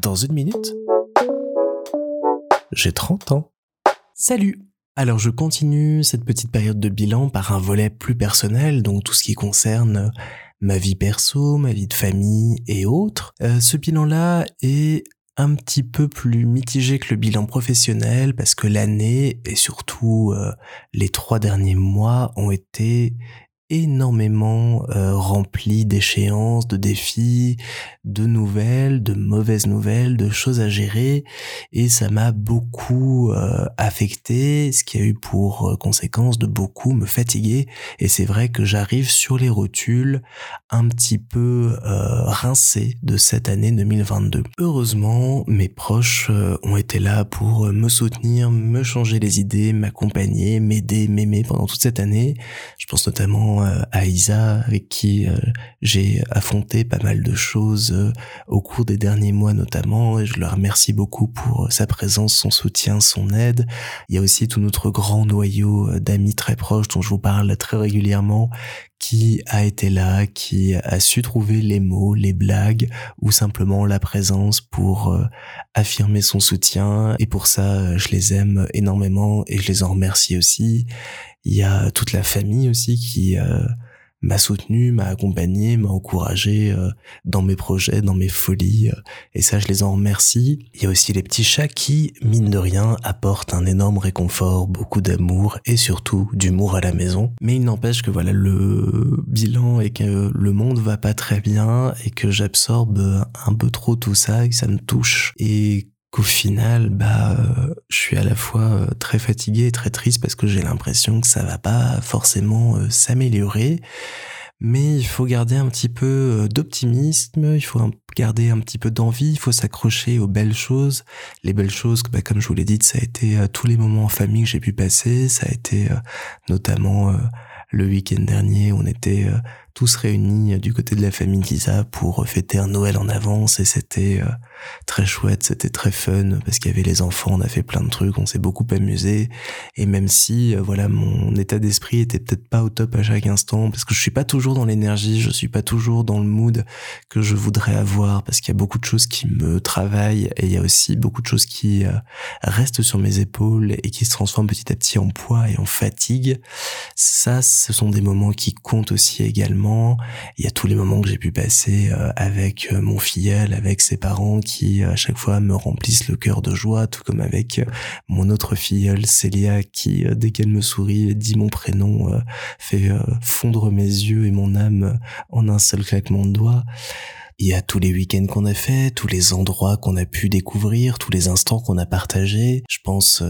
Dans une minute, j'ai 30 ans. Salut alors je continue cette petite période de bilan par un volet plus personnel, donc tout ce qui concerne ma vie perso, ma vie de famille et autres. Euh, ce bilan-là est un petit peu plus mitigé que le bilan professionnel parce que l'année et surtout euh, les trois derniers mois ont été énormément euh, rempli d'échéances, de défis, de nouvelles, de mauvaises nouvelles, de choses à gérer et ça m'a beaucoup euh, affecté, ce qui a eu pour euh, conséquence de beaucoup me fatiguer et c'est vrai que j'arrive sur les rotules un petit peu euh, rincé de cette année 2022. Heureusement, mes proches ont été là pour me soutenir, me changer les idées, m'accompagner, m'aider, m'aimer pendant toute cette année. Je pense notamment euh, à Isa avec qui euh, j'ai affronté pas mal de choses euh, au cours des derniers mois notamment et je le remercie beaucoup pour sa présence, son soutien, son aide. Il y a aussi tout notre grand noyau d'amis très proches dont je vous parle très régulièrement qui a été là, qui a su trouver les mots, les blagues ou simplement la présence pour affirmer son soutien et pour ça je les aime énormément et je les en remercie aussi. Il y a toute la famille aussi qui euh, m'a soutenu, m'a accompagné, m'a encouragé euh, dans mes projets, dans mes folies. Euh, et ça, je les en remercie. Il y a aussi les petits chats qui, mine de rien, apportent un énorme réconfort, beaucoup d'amour et surtout d'humour à la maison. Mais il n'empêche que voilà, le bilan est que le monde va pas très bien et que j'absorbe un peu trop tout ça et que ça me touche. Et qu'au final, bah, euh, je suis à la fois euh, très fatigué et très triste parce que j'ai l'impression que ça va pas forcément euh, s'améliorer. Mais il faut garder un petit peu d'optimisme, il faut garder un petit peu d'envie, il faut s'accrocher aux belles choses. Les belles choses, bah, comme je vous l'ai dit, ça a été tous les moments en famille que j'ai pu passer, ça a été notamment le week-end dernier, on était tous réunis du côté de la famille Giza pour fêter un Noël en avance et c'était très chouette, c'était très fun parce qu'il y avait les enfants, on a fait plein de trucs, on s'est beaucoup amusé et même si euh, voilà mon état d'esprit était peut-être pas au top à chaque instant parce que je suis pas toujours dans l'énergie, je suis pas toujours dans le mood que je voudrais avoir parce qu'il y a beaucoup de choses qui me travaillent et il y a aussi beaucoup de choses qui euh, restent sur mes épaules et qui se transforment petit à petit en poids et en fatigue. Ça, ce sont des moments qui comptent aussi également. Il y a tous les moments que j'ai pu passer euh, avec mon filleul, avec ses parents qui à chaque fois me remplissent le cœur de joie, tout comme avec euh, mon autre filleule Célia qui euh, dès qu'elle me sourit dit mon prénom euh, fait fondre mes yeux et mon âme en un seul claquement de doigts. Il y a tous les week-ends qu'on a fait, tous les endroits qu'on a pu découvrir, tous les instants qu'on a partagés. Je pense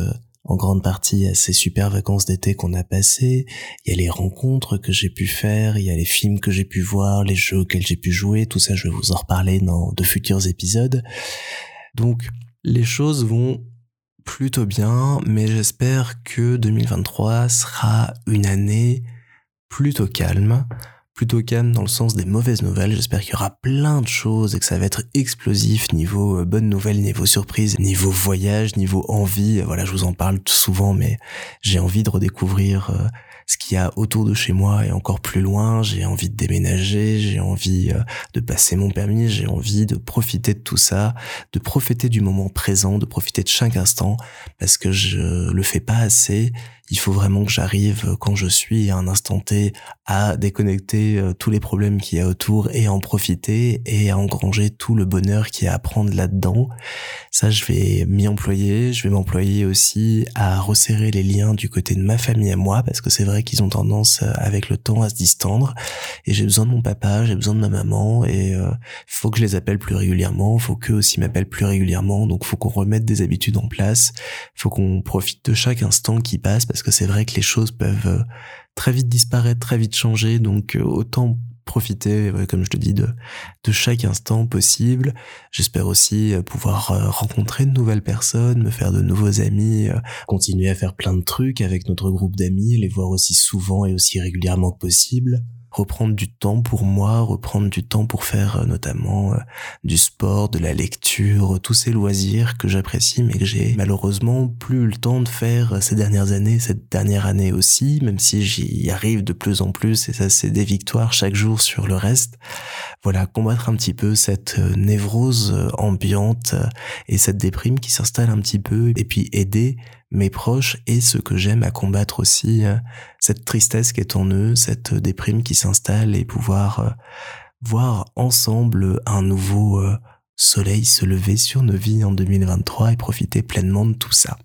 en grande partie à ces super vacances d'été qu'on a passées, il y a les rencontres que j'ai pu faire, il y a les films que j'ai pu voir, les jeux auxquels j'ai pu jouer, tout ça je vais vous en reparler dans de futurs épisodes. Donc les choses vont plutôt bien, mais j'espère que 2023 sera une année plutôt calme plutôt calme dans le sens des mauvaises nouvelles. J'espère qu'il y aura plein de choses et que ça va être explosif niveau euh, bonnes nouvelles, niveau surprise, niveau voyage, niveau envie. Voilà, je vous en parle souvent, mais j'ai envie de redécouvrir euh, ce qu'il y a autour de chez moi et encore plus loin. J'ai envie de déménager, j'ai envie euh, de passer mon permis, j'ai envie de profiter de tout ça, de profiter du moment présent, de profiter de chaque instant parce que je le fais pas assez il faut vraiment que j'arrive euh, quand je suis à un instant T à déconnecter euh, tous les problèmes qu'il y a autour et à en profiter et à engranger tout le bonheur qu'il y a à prendre là-dedans. Ça, je vais m'y employer. Je vais m'employer aussi à resserrer les liens du côté de ma famille à moi parce que c'est vrai qu'ils ont tendance euh, avec le temps à se distendre et j'ai besoin de mon papa, j'ai besoin de ma maman et faut que je les appelle plus régulièrement, faut qu'eux aussi m'appellent plus régulièrement. Donc faut qu'on remette des habitudes en place, faut qu'on profite de chaque instant qui passe parce que c'est vrai que les choses peuvent euh, très vite disparaître, très vite changer, donc euh, autant profiter, comme je te dis, de, de chaque instant possible. J'espère aussi euh, pouvoir rencontrer de nouvelles personnes, me faire de nouveaux amis, continuer à faire plein de trucs avec notre groupe d'amis, les voir aussi souvent et aussi régulièrement que possible. Reprendre du temps pour moi, reprendre du temps pour faire notamment du sport, de la lecture, tous ces loisirs que j'apprécie mais que j'ai malheureusement plus le temps de faire ces dernières années, cette dernière année aussi, même si j'y arrive de plus en plus et ça c'est des victoires chaque jour sur le reste. Voilà, combattre un petit peu cette névrose ambiante et cette déprime qui s'installe un petit peu et puis aider mes proches et ce que j'aime à combattre aussi, euh, cette tristesse qui est en eux, cette euh, déprime qui s'installe et pouvoir euh, voir ensemble un nouveau soleil se lever sur nos vies en 2023 et profiter pleinement de tout ça.